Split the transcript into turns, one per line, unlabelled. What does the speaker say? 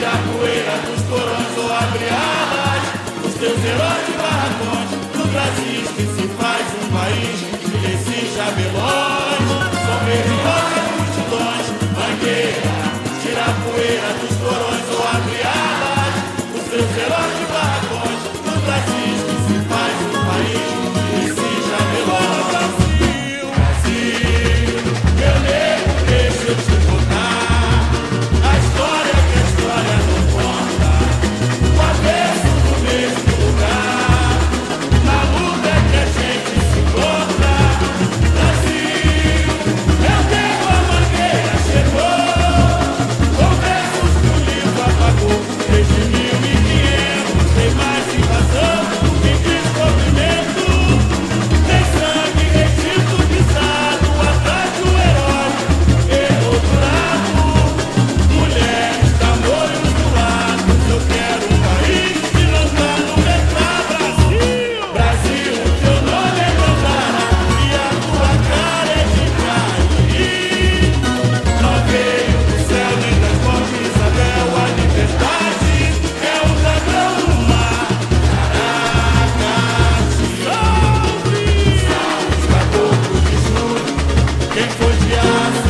Tire a poeira dos porões ou abre alas Os teus heróis de barracões no Brasil que se faz um país De Recife veloz São perigosas é multidões Mangueira, tira a poeira dos porões ou abre alas Os teus heróis hoje é a